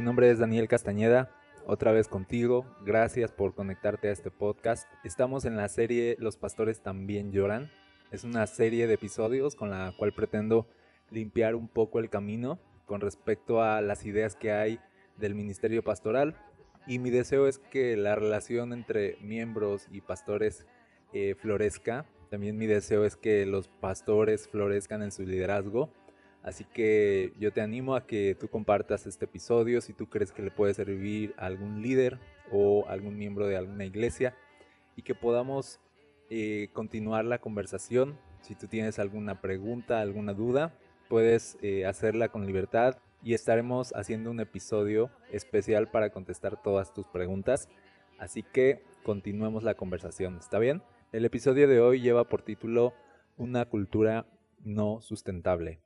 Mi nombre es Daniel Castañeda, otra vez contigo. Gracias por conectarte a este podcast. Estamos en la serie Los pastores también lloran. Es una serie de episodios con la cual pretendo limpiar un poco el camino con respecto a las ideas que hay del ministerio pastoral. Y mi deseo es que la relación entre miembros y pastores eh, florezca. También mi deseo es que los pastores florezcan en su liderazgo. Así que yo te animo a que tú compartas este episodio si tú crees que le puede servir a algún líder o algún miembro de alguna iglesia y que podamos eh, continuar la conversación. Si tú tienes alguna pregunta, alguna duda, puedes eh, hacerla con libertad y estaremos haciendo un episodio especial para contestar todas tus preguntas. Así que continuemos la conversación, ¿está bien? El episodio de hoy lleva por título Una cultura no sustentable.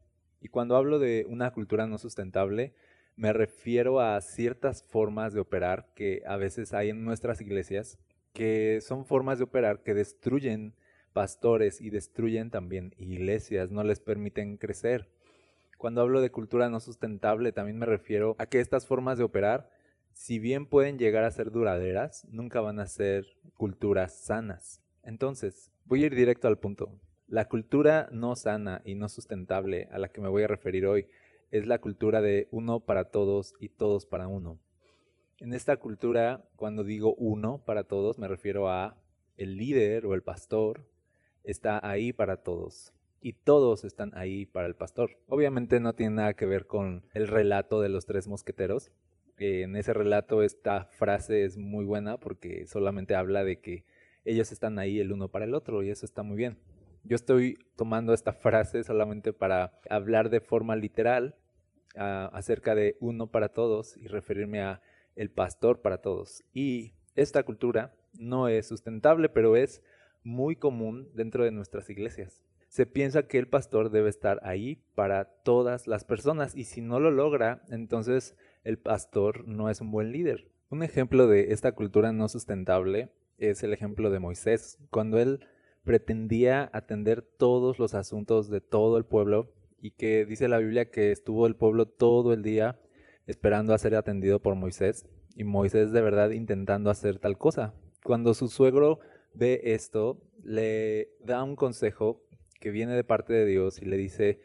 Y cuando hablo de una cultura no sustentable, me refiero a ciertas formas de operar que a veces hay en nuestras iglesias, que son formas de operar que destruyen pastores y destruyen también iglesias, no les permiten crecer. Cuando hablo de cultura no sustentable, también me refiero a que estas formas de operar, si bien pueden llegar a ser duraderas, nunca van a ser culturas sanas. Entonces, voy a ir directo al punto. La cultura no sana y no sustentable a la que me voy a referir hoy es la cultura de uno para todos y todos para uno. En esta cultura, cuando digo uno para todos, me refiero a el líder o el pastor está ahí para todos y todos están ahí para el pastor. Obviamente no tiene nada que ver con el relato de los tres mosqueteros. En ese relato esta frase es muy buena porque solamente habla de que ellos están ahí el uno para el otro y eso está muy bien. Yo estoy tomando esta frase solamente para hablar de forma literal ah, acerca de uno para todos y referirme a el pastor para todos. Y esta cultura no es sustentable, pero es muy común dentro de nuestras iglesias. Se piensa que el pastor debe estar ahí para todas las personas y si no lo logra, entonces el pastor no es un buen líder. Un ejemplo de esta cultura no sustentable es el ejemplo de Moisés, cuando él pretendía atender todos los asuntos de todo el pueblo y que dice la Biblia que estuvo el pueblo todo el día esperando a ser atendido por Moisés y Moisés de verdad intentando hacer tal cosa. Cuando su suegro ve esto, le da un consejo que viene de parte de Dios y le dice,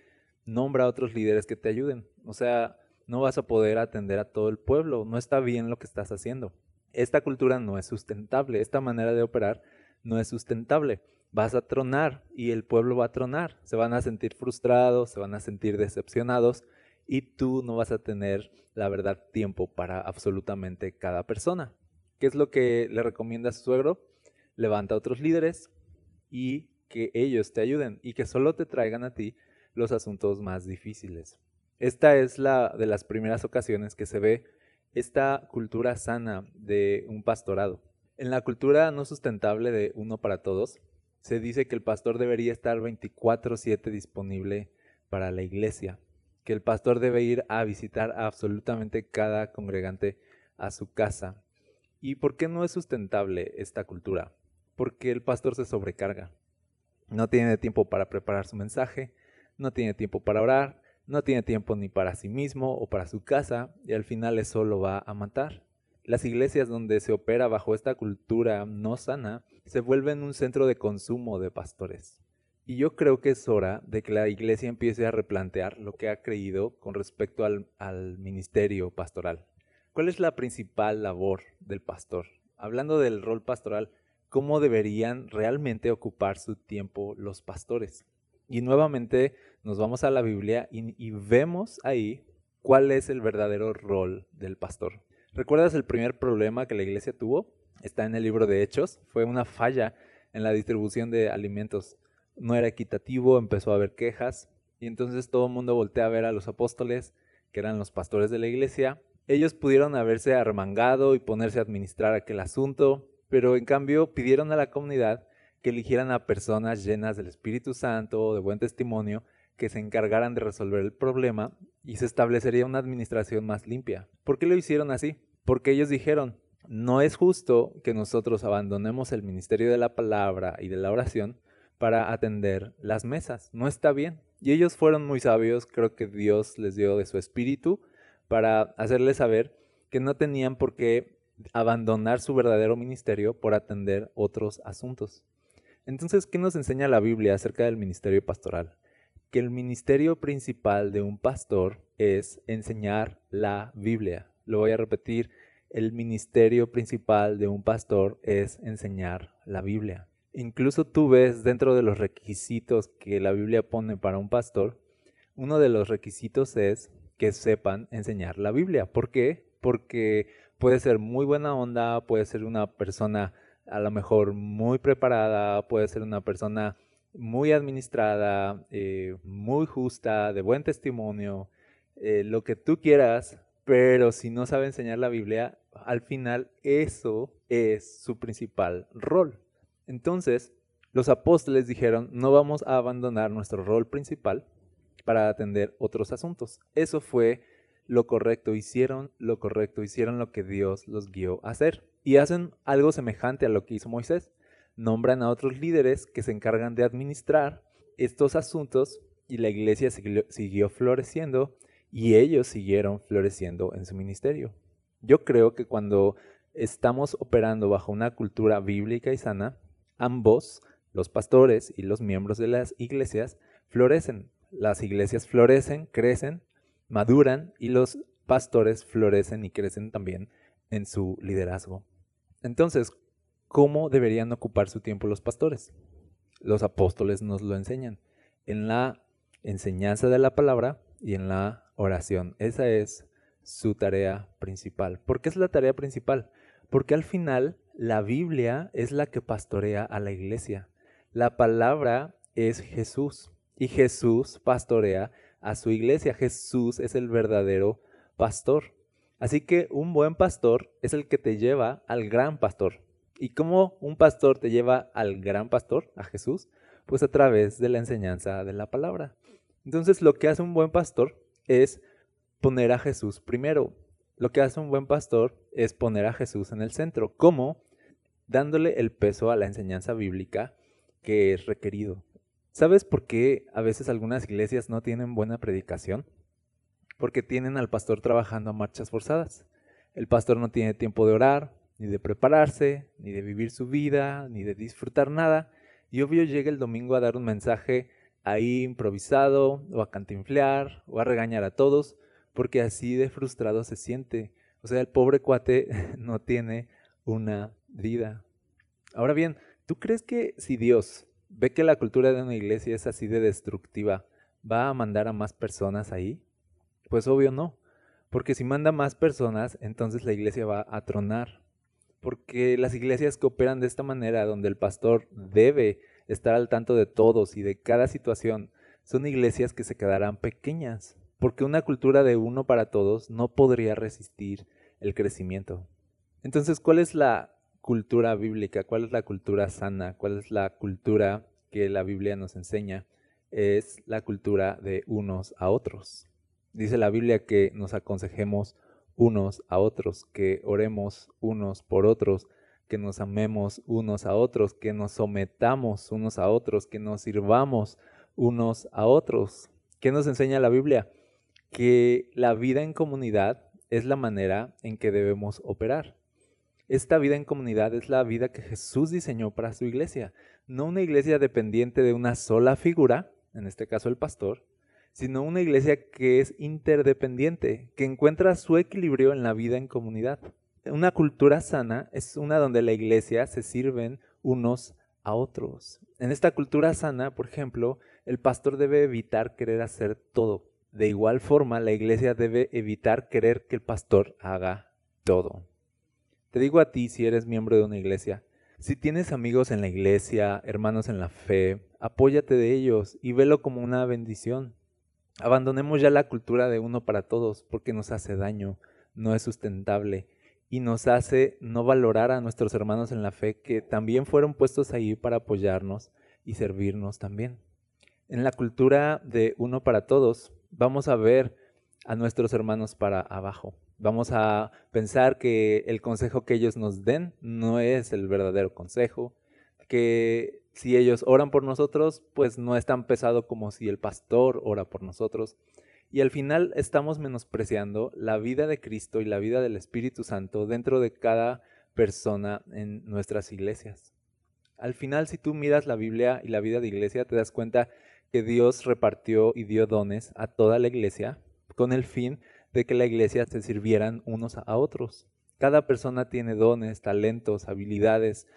nombra a otros líderes que te ayuden. O sea, no vas a poder atender a todo el pueblo, no está bien lo que estás haciendo. Esta cultura no es sustentable, esta manera de operar no es sustentable. Vas a tronar y el pueblo va a tronar, se van a sentir frustrados, se van a sentir decepcionados y tú no vas a tener, la verdad, tiempo para absolutamente cada persona. ¿Qué es lo que le recomienda a su suegro? Levanta a otros líderes y que ellos te ayuden y que solo te traigan a ti los asuntos más difíciles. Esta es la de las primeras ocasiones que se ve esta cultura sana de un pastorado. En la cultura no sustentable de uno para todos, se dice que el pastor debería estar 24/7 disponible para la iglesia, que el pastor debe ir a visitar absolutamente cada congregante a su casa. ¿Y por qué no es sustentable esta cultura? Porque el pastor se sobrecarga. No tiene tiempo para preparar su mensaje, no tiene tiempo para orar, no tiene tiempo ni para sí mismo o para su casa y al final eso lo va a matar. Las iglesias donde se opera bajo esta cultura no sana se vuelven un centro de consumo de pastores. Y yo creo que es hora de que la iglesia empiece a replantear lo que ha creído con respecto al, ministerio pastoral. ¿Cuál es la principal labor del pastor? Hablando del rol pastoral, ¿cómo deberían realmente ocupar su tiempo los pastores? Y nuevamente nos vamos a la Biblia y, vemos ahí cuál es el verdadero rol del pastor. ¿Recuerdas el primer problema que la iglesia tuvo? Está en el libro de Hechos. Fue una falla en la distribución de alimentos. No era equitativo, empezó a haber quejas y entonces todo el mundo voltea a ver a los apóstoles, que eran los pastores de la iglesia. Ellos pudieron haberse arremangado y ponerse a administrar aquel asunto, pero en cambio pidieron a la comunidad que eligieran a personas llenas del Espíritu Santo, de buen testimonio, que se encargaran de resolver el problema y se establecería una administración más limpia. ¿Por qué lo hicieron así? Porque ellos dijeron, no es justo que nosotros abandonemos el ministerio de la palabra y de la oración para atender las mesas. No está bien. Y ellos fueron muy sabios, creo que Dios les dio de su espíritu para hacerles saber que no tenían por qué abandonar su verdadero ministerio por atender otros asuntos. Entonces, ¿qué nos enseña la Biblia acerca del ministerio pastoral? Que el ministerio principal de un pastor es enseñar la Biblia. Lo voy a repetir, el ministerio principal de un pastor es enseñar la Biblia. Incluso tú ves dentro de los requisitos que la Biblia pone para un pastor, uno de los requisitos es que sepan enseñar la Biblia. ¿Por qué? Porque puede ser muy buena onda, puede ser una persona a lo mejor muy preparada, puede ser una persona muy administrada, eh, muy justa, de buen testimonio, eh, lo que tú quieras, pero si no sabe enseñar la Biblia, al final eso es su principal rol. Entonces, los apóstoles dijeron, no vamos a abandonar nuestro rol principal para atender otros asuntos. Eso fue lo correcto, hicieron lo correcto, hicieron lo que Dios los guió a hacer. Y hacen algo semejante a lo que hizo Moisés. Nombran a otros líderes que se encargan de administrar estos asuntos y la iglesia siguió, floreciendo y ellos siguieron floreciendo en su ministerio. Yo creo que cuando estamos operando bajo una cultura bíblica y sana, ambos, los pastores y los miembros de las iglesias, florecen. Las iglesias florecen, crecen, maduran y los pastores florecen y crecen también en su liderazgo. Entonces, ¿cómo deberían ocupar su tiempo los pastores? Los apóstoles nos lo enseñan en la enseñanza de la palabra y en la oración. Esa es su tarea principal. ¿Por qué es la tarea principal? Porque al final la Biblia es la que pastorea a la iglesia. La palabra es Jesús y Jesús pastorea a su iglesia. Jesús es el verdadero pastor. Así que un buen pastor es el que te lleva al gran pastor. ¿Y cómo un pastor te lleva al gran pastor, a Jesús? Pues a través de la enseñanza de la palabra. Entonces lo que hace un buen pastor es poner a Jesús primero. Lo que hace un buen pastor es poner a Jesús en el centro. ¿Cómo? dándole el peso a la enseñanza bíblica que es requerido. ¿Sabes por qué a veces algunas iglesias no tienen buena predicación? Porque tienen al pastor trabajando a marchas forzadas. El pastor no tiene tiempo de orar, ni de prepararse, ni de vivir su vida, ni de disfrutar nada. Y obvio llega el domingo a dar un mensaje ahí improvisado, o a cantinflear, o a regañar a todos, porque así de frustrado se siente. O sea, el pobre cuate no tiene una vida. Ahora bien, ¿tú crees que si Dios ve que la cultura de una iglesia es así de destructiva, va a mandar a más personas ahí? Pues obvio no, porque si manda más personas, entonces la iglesia va a tronar. Porque las iglesias que operan de esta manera, donde el pastor debe estar al tanto de todos y de cada situación, son iglesias que se quedarán pequeñas, porque una cultura de uno para todos no podría resistir el crecimiento. Entonces, ¿cuál es la cultura bíblica? ¿Cuál es la cultura sana? ¿Cuál es la cultura que la Biblia nos enseña? Es la cultura de unos a otros. Dice la Biblia que nos aconsejemos unos a otros, que oremos unos por otros, que nos amemos unos a otros, que nos sometamos unos a otros, que nos sirvamos unos a otros. ¿Qué nos enseña la Biblia? Que la vida en comunidad es la manera en que debemos operar. Esta vida en comunidad es la vida que Jesús diseñó para su iglesia, no una iglesia dependiente de una sola figura, en este caso el pastor, sino una iglesia que es interdependiente, que encuentra su equilibrio en la vida en comunidad. Una cultura sana es una donde la iglesia se sirven unos a otros. En esta cultura sana, por ejemplo, el pastor debe evitar querer hacer todo. De igual forma, la iglesia debe evitar querer que el pastor haga todo. Te digo a ti si eres miembro de una iglesia, si tienes amigos en la iglesia, hermanos en la fe, apóyate de ellos y velo como una bendición. Abandonemos ya la cultura de uno para todos porque nos hace daño, no es sustentable y nos hace no valorar a nuestros hermanos en la fe que también fueron puestos ahí para apoyarnos y servirnos también. En la cultura de uno para todos, vamos a ver a nuestros hermanos para abajo. Vamos a pensar que el consejo que ellos nos den no es el verdadero consejo, que si ellos oran por nosotros, pues no es tan pesado como si el pastor ora por nosotros. Y al final estamos menospreciando la vida de Cristo y la vida del Espíritu Santo dentro de cada persona en nuestras iglesias. Al final, si tú miras la Biblia y la vida de iglesia, te das cuenta que Dios repartió y dio dones a toda la iglesia con el fin de que la iglesia se sirvieran unos a otros. Cada persona tiene dones, talentos, habilidades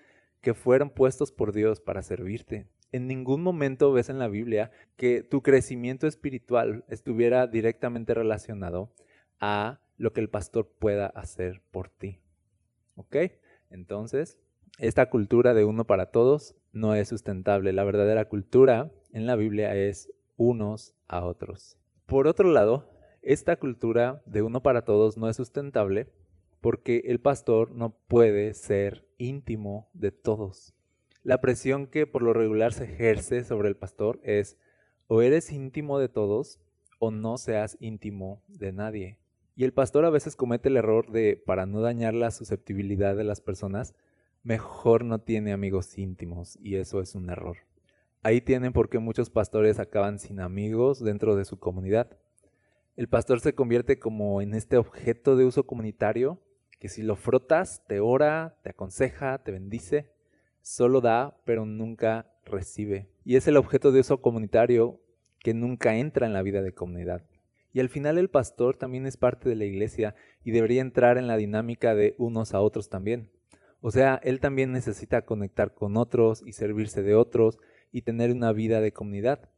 que fueron puestos por Dios para servirte. En ningún momento ves en la Biblia que tu crecimiento espiritual estuviera directamente relacionado a lo que el pastor pueda hacer por ti. ¿Ok? Entonces, esta cultura de uno para todos no es sustentable. La verdadera cultura en la Biblia es unos a otros. Por otro lado, esta cultura de uno para todos no es sustentable porque el pastor no puede ser íntimo de todos. La presión que por lo regular se ejerce sobre el pastor es o eres íntimo de todos o no seas íntimo de nadie. Y el pastor a veces comete el error de, para no dañar la susceptibilidad de las personas, mejor no tiene amigos íntimos y eso es un error. Ahí tienen por qué muchos pastores acaban sin amigos dentro de su comunidad el pastor se convierte como en este objeto de uso comunitario que si lo frotas, te ora, te aconseja, te bendice, solo da, pero nunca recibe. Y es el objeto de uso comunitario que nunca entra en la vida de comunidad. Y al final el pastor también es parte de la iglesia y debería entrar en la dinámica de unos a otros también. O sea, él también necesita conectar con otros y servirse de otros y tener una vida de comunidad.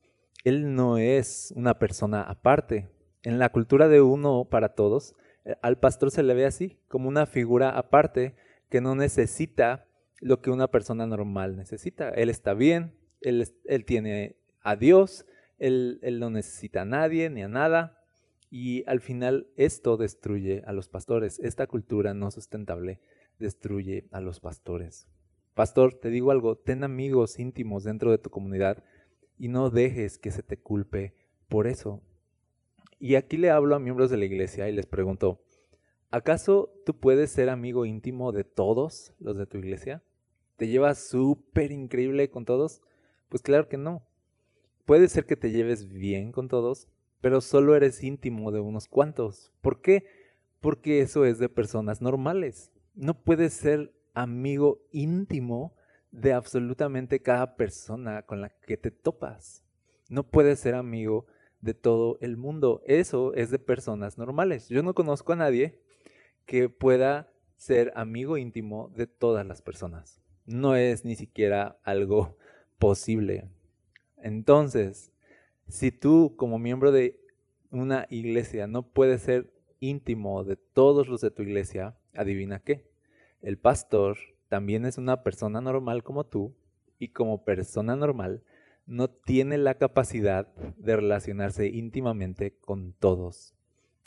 Él no es una persona aparte, en la cultura de uno para todos, eh, al pastor se le ve así, como una figura aparte que no necesita lo que una persona normal necesita. Él está bien, él, él tiene a Dios, él, él no necesita a nadie ni a nada. Y al final esto destruye a los pastores. Esta cultura no sustentable destruye a los pastores. Pastor, te digo algo, ten amigos íntimos dentro de tu comunidad y no dejes que se te culpe por eso. Y aquí le hablo a miembros de la iglesia y les pregunto, ¿acaso tú puedes ser amigo íntimo de todos los de tu iglesia? ¿Te llevas súper increíble con todos? Pues claro que no. Puede ser que te lleves bien con todos, pero solo eres íntimo de unos cuantos. ¿Por qué? Porque eso es de personas normales. No puedes ser amigo íntimo de absolutamente cada persona con la que te topas. No puedes ser amigo de todo el mundo. Eso es de personas normales. Yo no conozco a nadie que pueda ser amigo íntimo de todas las personas. No es ni siquiera algo posible. Entonces, si tú como miembro de una iglesia no puedes ser íntimo de todos los de tu iglesia, adivina qué. El pastor también es una persona normal como tú y como persona normal no tiene la capacidad de relacionarse íntimamente con todos.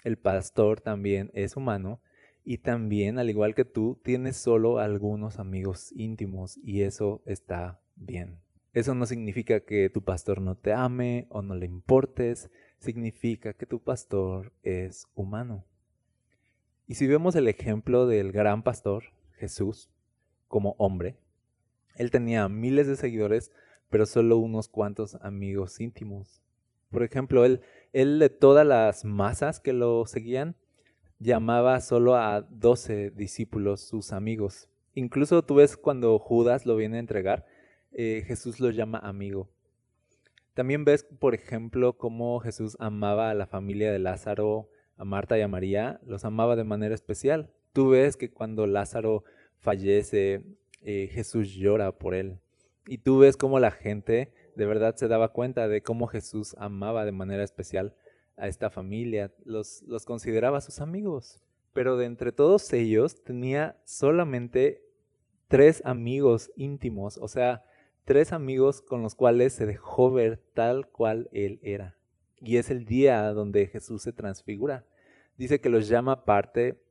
El pastor también es humano y también, al igual que tú, tiene solo algunos amigos íntimos y eso está bien. Eso no significa que tu pastor no te ame o no le importes, significa que tu pastor es humano. Y si vemos el ejemplo del gran pastor, Jesús, como hombre, él tenía miles de seguidores, pero solo unos cuantos amigos íntimos. Por ejemplo, él, él de todas las masas que lo seguían, llamaba solo a doce discípulos sus amigos. Incluso tú ves cuando Judas lo viene a entregar, eh, Jesús lo llama amigo. También ves, por ejemplo, cómo Jesús amaba a la familia de Lázaro, a Marta y a María, los amaba de manera especial. Tú ves que cuando Lázaro fallece, eh, Jesús llora por él. Y tú ves cómo la gente de verdad se daba cuenta de cómo Jesús amaba de manera especial a esta familia, los, los consideraba sus amigos. pero de entre todos ellos tenía solamente tres amigos íntimos, o sea, tres amigos con los cuales se dejó ver tal cual él era. Y es el día donde Jesús se transfigura. Dice que los llama aparte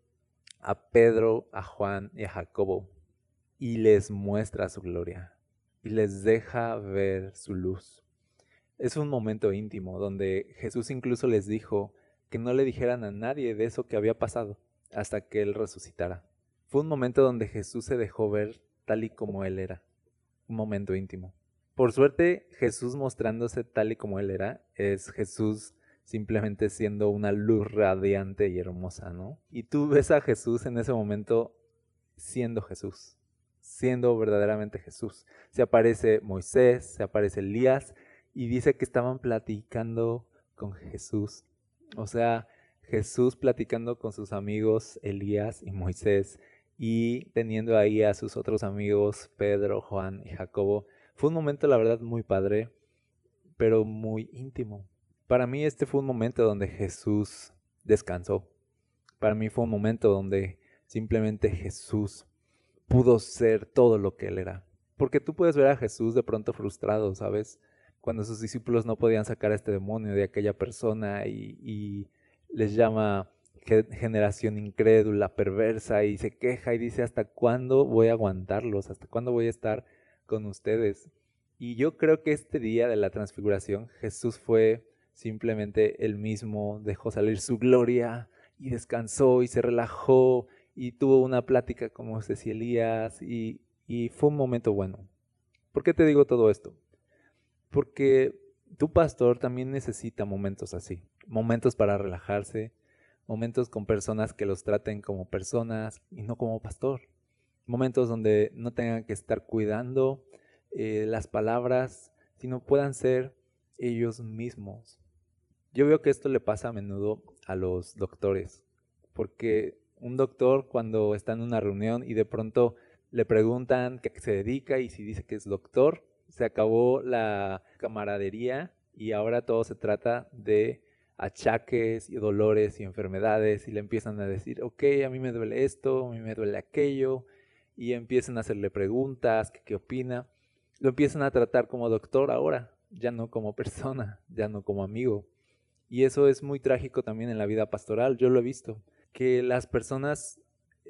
a Pedro, a Juan y a Jacobo y les muestra su gloria y les deja ver su luz. Es un momento íntimo donde Jesús incluso les dijo que no le dijeran a nadie de eso que había pasado hasta que Él resucitara. Fue un momento donde Jesús se dejó ver tal y como Él era, un momento íntimo. Por suerte, Jesús mostrándose tal y como Él era, es Jesús simplemente siendo una luz radiante y hermosa, ¿no? Y tú ves a Jesús en ese momento siendo Jesús, siendo verdaderamente Jesús. Se aparece Moisés, se aparece Elías y dice que estaban platicando con Jesús. O sea, Jesús platicando con sus amigos Elías y Moisés y teniendo ahí a sus otros amigos Pedro, Juan y Jacobo. Fue un momento, la verdad, muy padre, pero muy íntimo. Para mí este fue un momento donde Jesús descansó. Para mí fue un momento donde simplemente Jesús pudo ser todo lo que él era. Porque tú puedes ver a Jesús de pronto frustrado, ¿sabes? Cuando sus discípulos no podían sacar a este demonio de aquella persona y, les llama generación incrédula, perversa y se queja y dice, ¿hasta cuándo voy a aguantarlos? ¿Hasta cuándo voy a estar con ustedes? Y yo creo que este día de la transfiguración Jesús fue simplemente él mismo, dejó salir su gloria y descansó y se relajó y tuvo una plática y Elías y, y fue un momento bueno. ¿Por qué te digo todo esto? Porque tu pastor también necesita momentos así, momentos para relajarse, momentos con personas que los traten como personas y no como pastor, momentos donde no tengan que estar cuidando eh, las palabras, sino puedan ser ellos mismos. Yo veo que esto le pasa a menudo a los doctores, porque un doctor cuando está en una reunión y de pronto le preguntan qué se dedica y si dice que es doctor, se acabó la camaradería y ahora todo se trata de achaques y dolores y enfermedades y le empiezan a decir, ok, a mí me duele esto, a mí me duele aquello y empiezan a hacerle preguntas, qué, qué opina. Lo empiezan a tratar como doctor ahora, ya no como persona, ya no como amigo. Y eso es muy trágico también en la vida pastoral, yo lo he visto, que las personas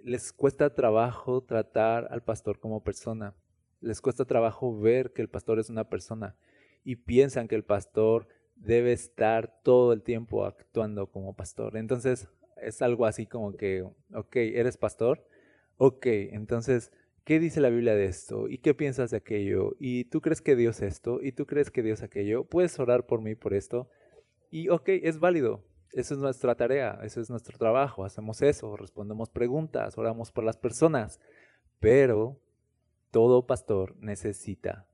les cuesta trabajo tratar al pastor como persona, les cuesta trabajo ver que el pastor es una persona y piensan que el pastor debe estar todo el tiempo actuando como pastor. Entonces es algo así como que, ok, ¿eres pastor? Ok, entonces, ¿qué dice la Biblia de esto? ¿Y qué piensas de aquello? ¿Y tú crees que Dios esto? ¿Y tú crees que Dios aquello? ¿Puedes orar por mí por esto? Y ok, es válido. Esa es nuestra tarea, ese es nuestro trabajo. Hacemos eso, respondemos preguntas, oramos por las personas. Pero todo pastor necesita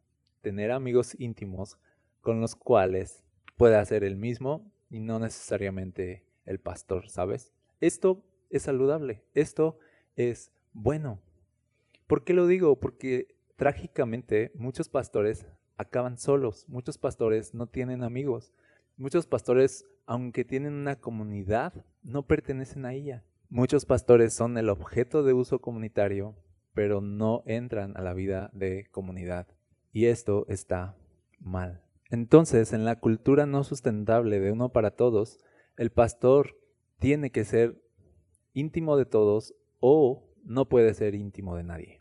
tener amigos íntimos con los cuales pueda ser el mismo y no necesariamente el pastor, ¿sabes? Esto es saludable, esto es bueno. ¿Por qué lo digo? Porque trágicamente muchos pastores acaban solos, muchos pastores no tienen amigos, muchos pastores, aunque tienen una comunidad, no pertenecen a ella. Muchos pastores son el objeto de uso comunitario, pero no entran a la vida de comunidad. Y esto está mal. Entonces, en la cultura no sustentable de uno para todos, el pastor tiene que ser íntimo de todos o no puede ser íntimo de nadie.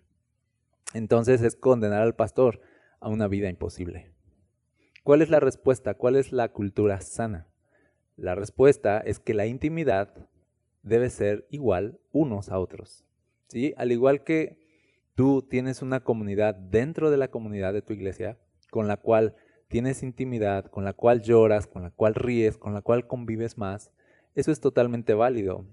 Entonces es condenar al pastor a una vida imposible. ¿Cuál es la respuesta? ¿Cuál es la cultura sana? La respuesta es que la intimidad debe ser igual unos a otros. ¿sí? Al igual que tú tienes una comunidad dentro de la comunidad de tu iglesia con la cual tienes intimidad, con la cual lloras, con la cual ríes, con la cual convives más, eso es totalmente válido.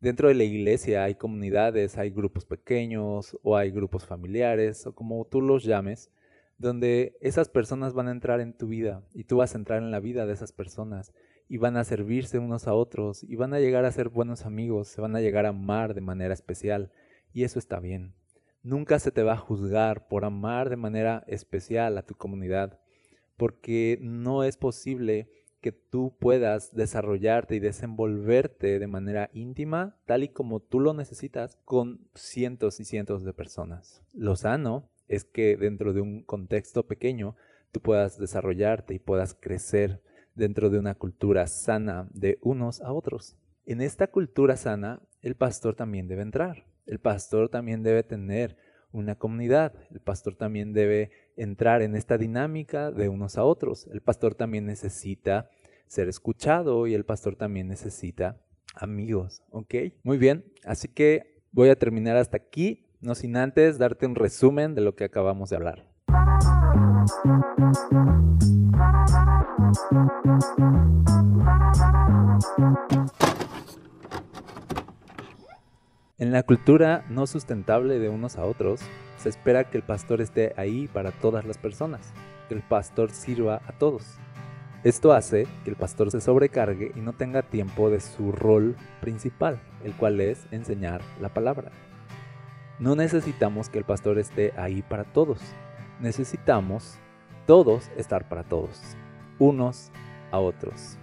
Dentro de la iglesia hay comunidades, hay grupos pequeños o hay grupos familiares o como tú los llames, donde esas personas van a entrar en tu vida y tú vas a entrar en la vida de esas personas y van a servirse unos a otros y van a llegar a ser buenos amigos, se van a llegar a amar de manera especial y eso está bien. Nunca se te va a juzgar por amar de manera especial a tu comunidad porque no es posible que tú puedas desarrollarte y desenvolverte de manera íntima, tal y como tú lo necesitas, con cientos y cientos de personas. Lo sano es que dentro de un contexto pequeño tú puedas desarrollarte y puedas crecer dentro de una cultura sana de unos a otros. En esta cultura sana, el pastor también debe entrar. El pastor también debe tener una comunidad. El pastor también debe entrar en esta dinámica de unos a otros. El pastor también necesita ser escuchado y el pastor también necesita amigos. ¿Ok? Muy bien. Así que voy a terminar hasta aquí, no sin antes darte un resumen de lo que acabamos de hablar. En la cultura no sustentable de unos a otros, se espera que el pastor esté ahí para todas las personas, que el pastor sirva a todos. Esto hace que el pastor se sobrecargue y no tenga tiempo de su rol principal, el cual es enseñar la palabra. No necesitamos que el pastor esté ahí para todos, necesitamos todos estar para todos, unos a otros.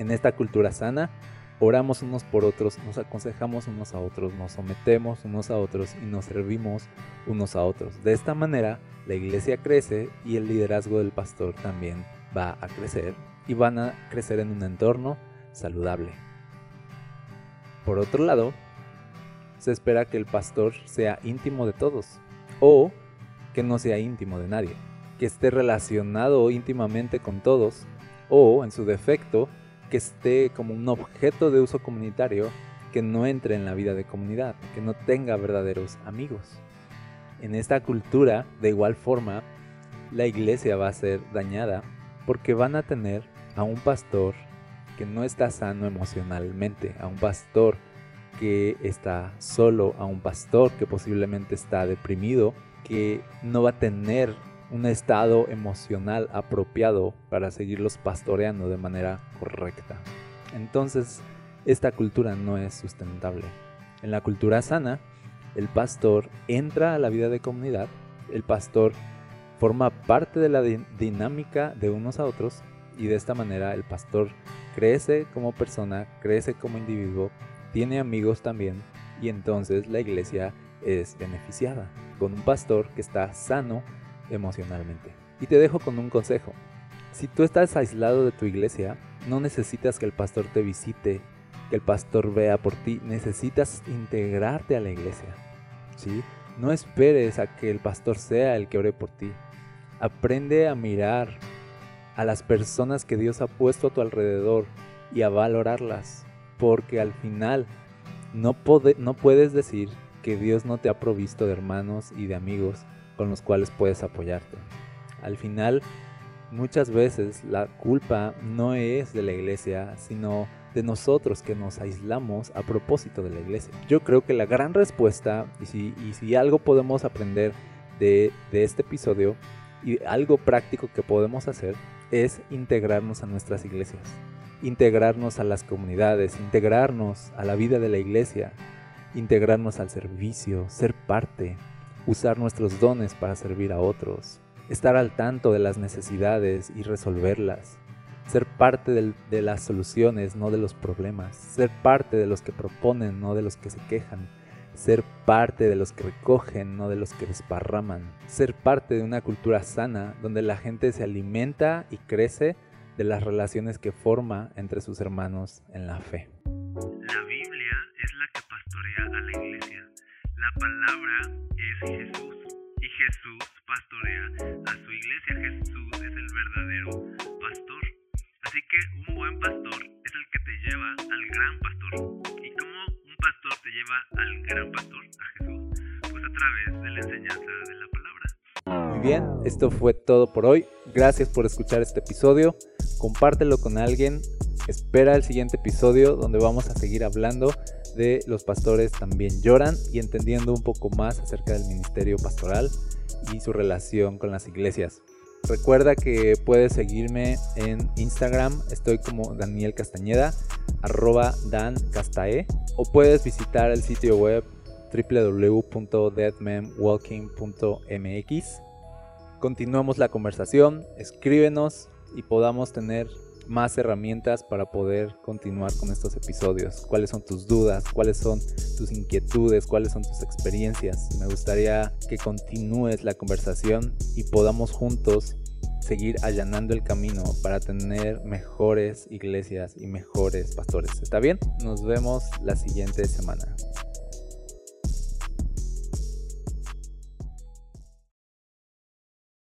En esta cultura sana, oramos unos por otros, nos aconsejamos unos a otros, nos sometemos unos a otros y nos servimos unos a otros. De esta manera, la iglesia crece y el liderazgo del pastor también va a crecer y van a crecer en un entorno saludable. Por otro lado, se espera que el pastor sea íntimo de todos o que no sea íntimo de nadie, que esté relacionado íntimamente con todos o, en su defecto, que esté como un objeto de uso comunitario que no entre en la vida de comunidad, que no tenga verdaderos amigos. En esta cultura, de igual forma, la iglesia va a ser dañada porque van a tener a un pastor que no está sano emocionalmente, a un pastor que está solo, a un pastor que posiblemente está deprimido, que no va a tener un estado emocional apropiado para seguirlos pastoreando de manera correcta. Entonces, esta cultura no es sustentable. En la cultura sana, el pastor entra a la vida de comunidad, el pastor forma parte de la dinámica de unos a otros y de esta manera el pastor crece como persona, crece como individuo, tiene amigos también y entonces la iglesia es beneficiada con un pastor que está sano emocionalmente. Y te dejo con un consejo. Si tú estás aislado de tu iglesia, no necesitas que el pastor te visite, que el pastor vea por ti, necesitas integrarte a la iglesia. ¿sí? No esperes a que el pastor sea el que ore por ti. Aprende a mirar a las personas que Dios ha puesto a tu alrededor y a valorarlas, porque al final no, no puedes decir que Dios no te ha provisto de hermanos y de amigos con los cuales puedes apoyarte. Al final, muchas veces la culpa no es de la iglesia, sino de nosotros que nos aislamos a propósito de la iglesia. Yo creo que la gran respuesta, y si, algo podemos aprender de, de este episodio, y algo práctico que podemos hacer, es integrarnos a nuestras iglesias, integrarnos a las comunidades, integrarnos a la vida de la iglesia, integrarnos al servicio, ser parte, usar nuestros dones para servir a otros, estar al tanto de las necesidades y resolverlas, ser parte de las soluciones, no de los problemas, ser parte de los que proponen, no de los que se quejan, ser parte de los que recogen, no de los que desparraman, ser parte de una cultura sana donde la gente se alimenta y crece de las relaciones que forma entre sus hermanos en la fe. La Biblia es la que pastorea a la iglesia. La palabra es Jesús y Jesús pastorea a su iglesia. Jesús es el verdadero pastor. Así que un buen pastor es el que te lleva al gran pastor. ¿Y cómo un pastor te lleva al gran pastor, a Jesús? Pues a través de la enseñanza de la palabra. Muy bien, esto fue todo por hoy. Gracias por escuchar este episodio. Compártelo con alguien. Espera el siguiente episodio donde vamos a seguir hablando de los pastores también lloran y entendiendo un poco más acerca del ministerio pastoral y su relación con las iglesias. Recuerda que puedes seguirme en Instagram, estoy como Daniel Castañeda, arroba Dan Castae, o puedes visitar el sitio web www.deadmanwalking.mx. Continuamos la conversación, escríbenos y podamos tener más herramientas para poder continuar con estos episodios. ¿Cuáles son tus dudas? ¿Cuáles son tus inquietudes? ¿Cuáles son tus experiencias? Me gustaría que continúes la conversación y podamos juntos seguir allanando el camino para tener mejores iglesias y mejores pastores. ¿Está bien? Nos vemos la siguiente semana.